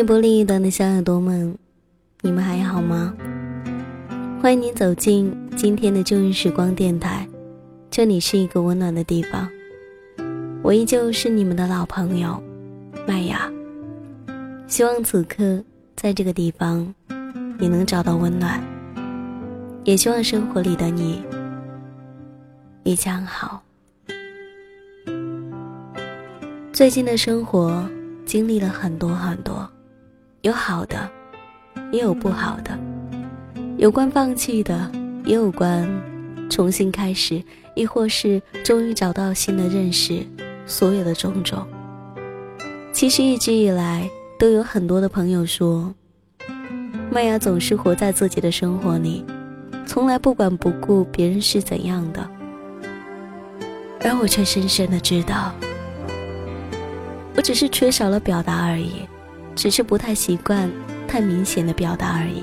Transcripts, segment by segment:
电波另一端的小耳朵们，你们还好吗？欢迎您走进今天的旧日时光电台，这里是一个温暖的地方。我依旧是你们的老朋友麦雅。希望此刻在这个地方，你能找到温暖。也希望生活里的你一切安好。最近的生活经历了很多很多，有好的，也有不好的，有关放弃的，也有关重新开始，亦或是终于找到新的认识，所有的种种。其实一直以来都有很多的朋友说，麦芽总是活在自己的生活里，从来不管不顾别人是怎样的，而我却深深的知道。我只是缺少了表达而已，只是不太习惯太明显的表达而已。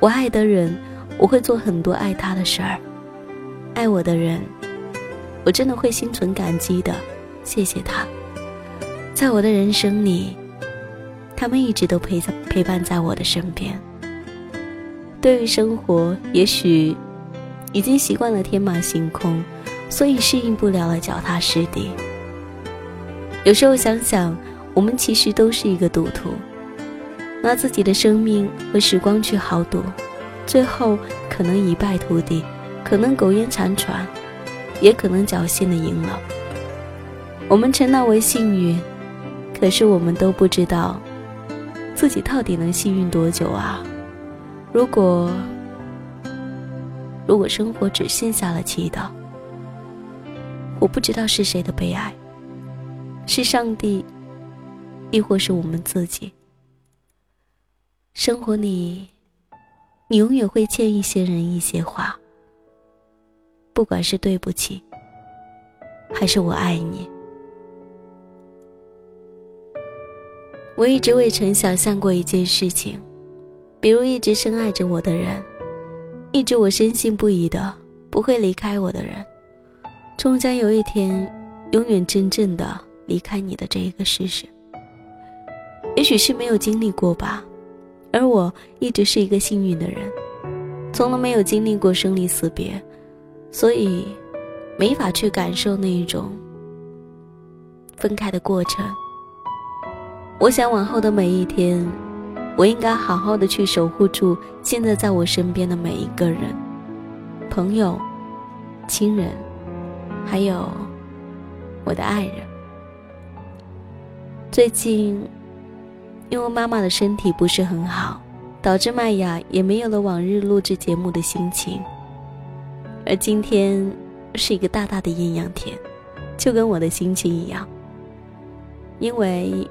我爱的人，我会做很多爱他的事儿；爱我的人，我真的会心存感激的，谢谢他。在我的人生里，他们一直都陪在陪伴在我的身边。对于生活，也许已经习惯了天马行空，所以适应不了了脚踏实地。有时候想想，我们其实都是一个赌徒，拿自己的生命和时光去豪赌，最后可能一败涂地，可能苟延残喘，也可能侥幸的赢了。我们称那为幸运，可是我们都不知道，自己到底能幸运多久啊？如果，如果生活只剩下了祈祷，我不知道是谁的悲哀。是上帝，亦或是我们自己。生活里，你永远会欠一些人一些话，不管是对不起，还是我爱你。我一直未曾想象过一件事情，比如一直深爱着我的人，一直我深信不疑的不会离开我的人，终将有一天，永远真正的。离开你的这一个事实，也许是没有经历过吧，而我一直是一个幸运的人，从来没有经历过生离死别，所以没法去感受那一种分开的过程。我想往后的每一天，我应该好好的去守护住现在在我身边的每一个人，朋友、亲人，还有我的爱人。最近，因为妈妈的身体不是很好，导致麦雅也没有了往日录制节目的心情。而今天是一个大大的艳阳天，就跟我的心情一样。因为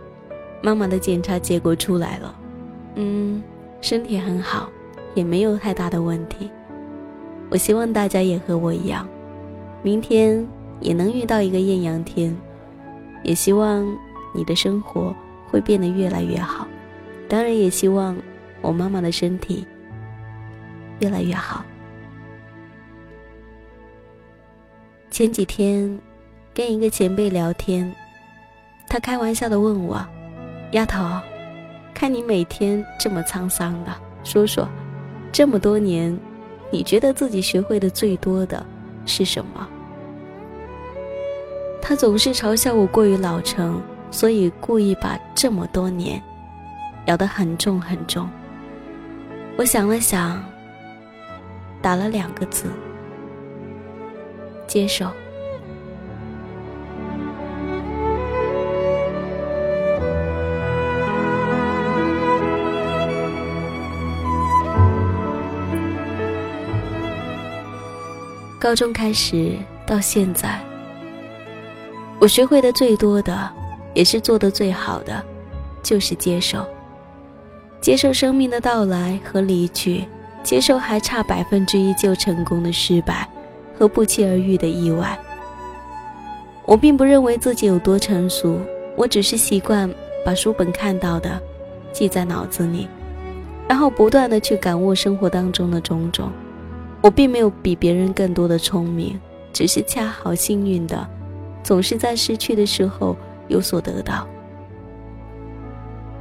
妈妈的检查结果出来了，嗯，身体很好，也没有太大的问题。我希望大家也和我一样，明天也能遇到一个艳阳天，也希望。你的生活会变得越来越好，当然也希望我妈妈的身体越来越好。前几天跟一个前辈聊天，他开玩笑的问我：“丫头，看你每天这么沧桑的，说说，这么多年，你觉得自己学会的最多的是什么？”他总是嘲笑我过于老成。所以故意把这么多年咬得很重很重。我想了想，打了两个字：接受。高中开始到现在，我学会的最多的。也是做的最好的，就是接受，接受生命的到来和离去，接受还差百分之一就成功的失败和不期而遇的意外。我并不认为自己有多成熟，我只是习惯把书本看到的记在脑子里，然后不断的去感悟生活当中的种种。我并没有比别人更多的聪明，只是恰好幸运的，总是在失去的时候。有所得到。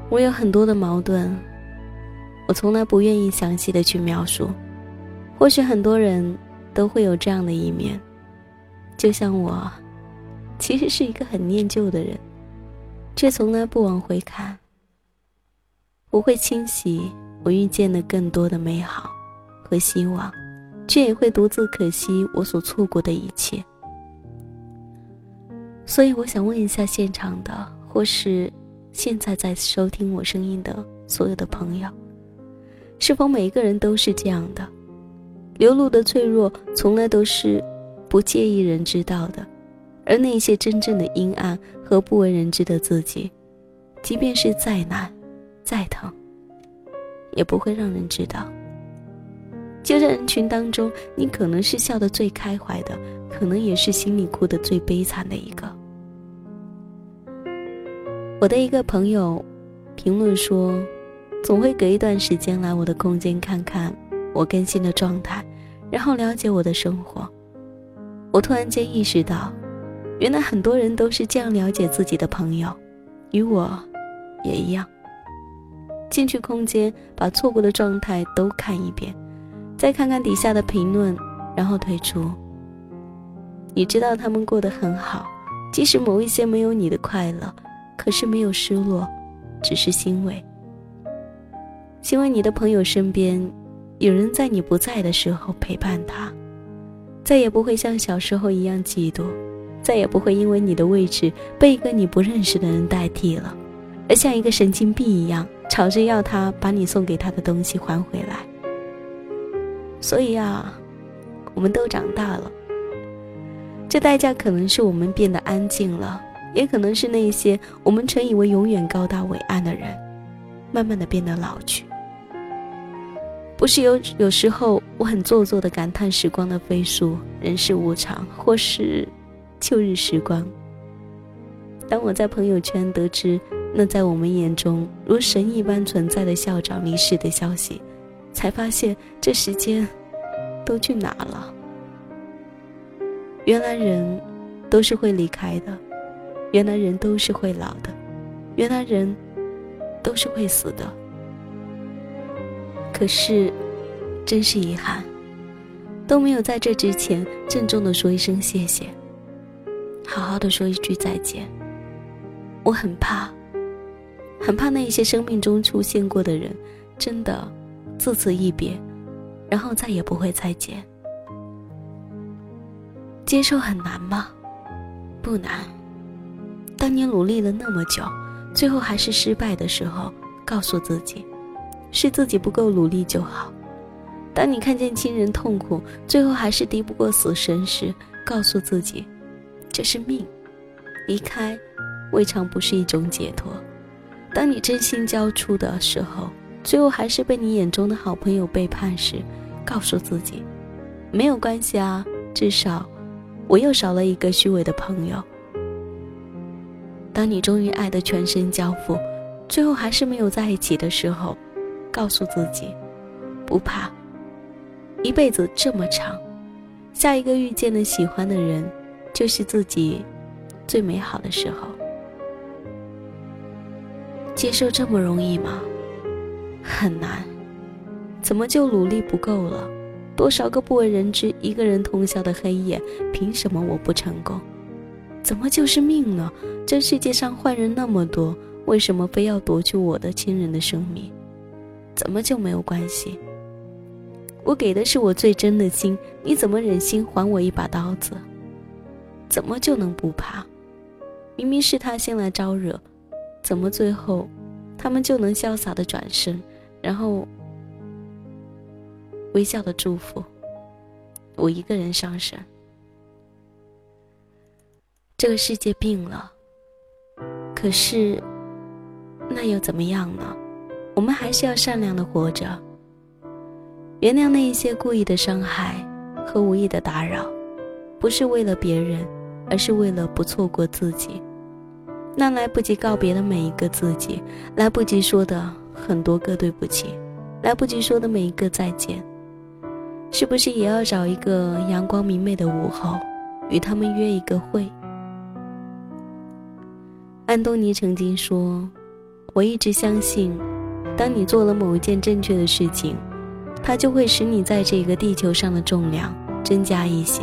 我有很多的矛盾，我从来不愿意详细的去描述。或许很多人都会有这样的一面，就像我，其实是一个很念旧的人，却从来不往回看。我会清洗我遇见的更多的美好和希望，却也会独自可惜我所错过的一切。所以，我想问一下现场的，或是。现在在收听我声音的所有的朋友，是否每一个人都是这样的？流露的脆弱，从来都是不介意人知道的；而那些真正的阴暗和不为人知的自己，即便是再难、再疼，也不会让人知道。就在人群当中，你可能是笑得最开怀的，可能也是心里哭得最悲惨的一个。我的一个朋友评论说，总会隔一段时间来我的空间看看我更新的状态，然后了解我的生活。我突然间意识到，原来很多人都是这样了解自己的朋友，与我也一样。进去空间，把错过的状态都看一遍，再看看底下的评论，然后退出。你知道他们过得很好，即使某一些没有你的快乐。可是没有失落，只是欣慰。欣慰你的朋友身边有人在你不在的时候陪伴他，再也不会像小时候一样嫉妒，再也不会因为你的位置被一个你不认识的人代替了，而像一个神经病一样吵着要他把你送给他的东西还回来。所以啊，我们都长大了，这代价可能是我们变得安静了。也可能是那些我们曾以为永远高大伟岸的人，慢慢的变得老去。不是有有时候我很做作的感叹时光的飞速、人世无常，或是旧日时光。当我在朋友圈得知那在我们眼中如神一般存在的校长离世的消息，才发现这时间都去哪了。原来人都是会离开的。原来人都是会老的，原来人都是会死的。可是，真是遗憾，都没有在这之前郑重的说一声谢谢，好好的说一句再见。我很怕，很怕那一些生命中出现过的人，真的自此一别，然后再也不会再见。接受很难吗？不难。当你努力了那么久，最后还是失败的时候，告诉自己，是自己不够努力就好。当你看见亲人痛苦，最后还是敌不过死神时，告诉自己，这是命，离开未尝不是一种解脱。当你真心交出的时候，最后还是被你眼中的好朋友背叛时，告诉自己，没有关系啊，至少我又少了一个虚伪的朋友。当你终于爱得全身交付，最后还是没有在一起的时候，告诉自己，不怕。一辈子这么长，下一个遇见的喜欢的人，就是自己最美好的时候。接受这么容易吗？很难。怎么就努力不够了？多少个不为人知、一个人通宵的黑夜，凭什么我不成功？怎么就是命呢？这世界上坏人那么多，为什么非要夺去我的亲人的生命？怎么就没有关系？我给的是我最真的心，你怎么忍心还我一把刀子？怎么就能不怕？明明是他先来招惹，怎么最后他们就能潇洒的转身，然后微笑的祝福我一个人上神？这个世界病了，可是，那又怎么样呢？我们还是要善良的活着，原谅那一些故意的伤害和无意的打扰，不是为了别人，而是为了不错过自己。那来不及告别的每一个自己，来不及说的很多个对不起，来不及说的每一个再见，是不是也要找一个阳光明媚的午后，与他们约一个会？安东尼曾经说：“我一直相信，当你做了某一件正确的事情，它就会使你在这个地球上的重量增加一些，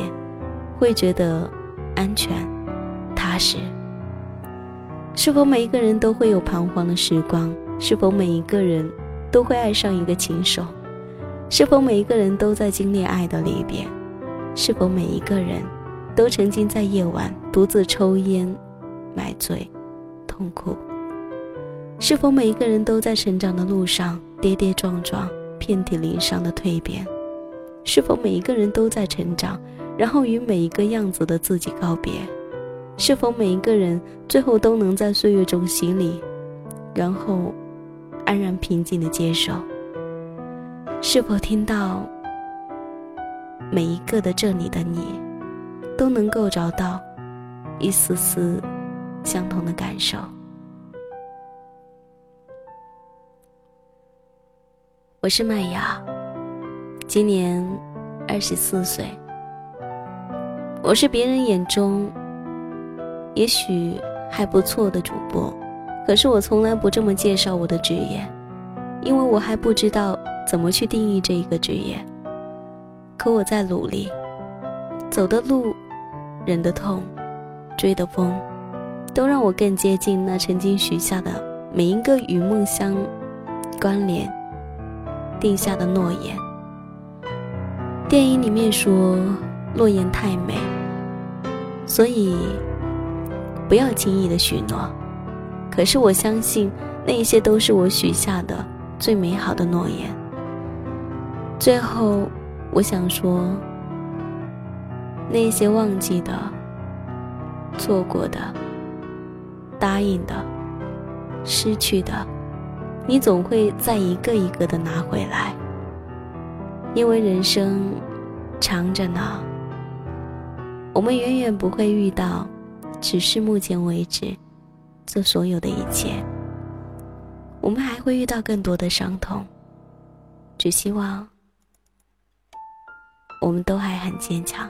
会觉得安全、踏实。是否每一个人都会有彷徨的时光？是否每一个人都会爱上一个禽兽？是否每一个人都在经历爱的离别？是否每一个人都曾经在夜晚独自抽烟、买醉、痛苦？是否每一个人都在成长的路上跌跌撞撞、遍体鳞伤的蜕变？是否每一个人都在成长，然后与每一个样子的自己告别？是否每一个人最后都能在岁月中洗礼，然后安然平静的接受？是否听到每一个的这里的你，都能够找到一丝丝相同的感受？我是麦芽，今年二十四岁。我是别人眼中也许还不错的主播，可是我从来不这么介绍我的职业，因为我还不知道怎么去定义这一个职业。可我在努力，走的路，忍的痛，追的风，都让我更接近那曾经许下的每一个与梦相关联。定下的诺言。电影里面说，诺言太美，所以不要轻易的许诺。可是我相信，那些都是我许下的最美好的诺言。最后，我想说，那些忘记的、错过的、答应的、失去的。你总会再一个一个的拿回来，因为人生长着呢。我们远远不会遇到，只是目前为止，这所有的一切。我们还会遇到更多的伤痛，只希望我们都还很坚强。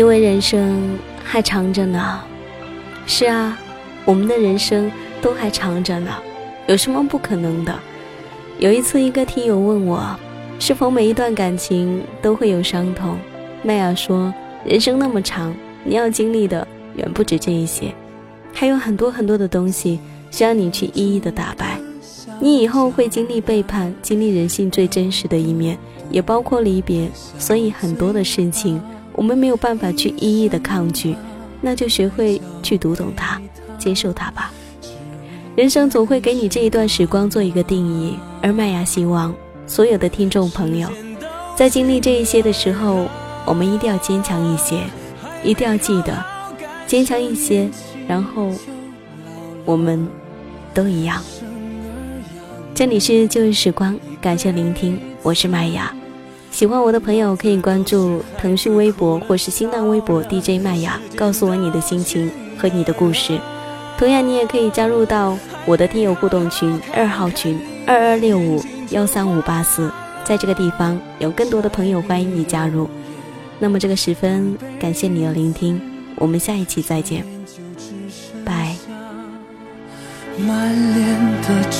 因为人生还长着呢。是啊。我们的人生都还长着呢，有什么不可能的？有一次，一个听友问我，是否每一段感情都会有伤痛？麦雅说，人生那么长，你要经历的远不止这一些，还有很多很多的东西需要你去一一的打败。你以后会经历背叛，经历人性最真实的一面，也包括离别。所以很多的事情，我们没有办法去一一的抗拒，那就学会去读懂它。接受它吧，人生总会给你这一段时光做一个定义。而麦芽希望所有的听众朋友，在经历这一些的时候，我们一定要坚强一些，一定要记得，坚强一些，然后我们都一样。这里是旧日时光，感谢聆听，我是麦芽。喜欢我的朋友可以关注腾讯微博或是新浪微博 DJ 麦雅，告诉我你的心情和你的故事。同样，你也可以加入到我的听友互动群二号群二二六五幺三五八四，在这个地方有更多的朋友欢迎你加入。那么，这个十分感谢你的聆听，我们下一期再见，拜。满脸的皱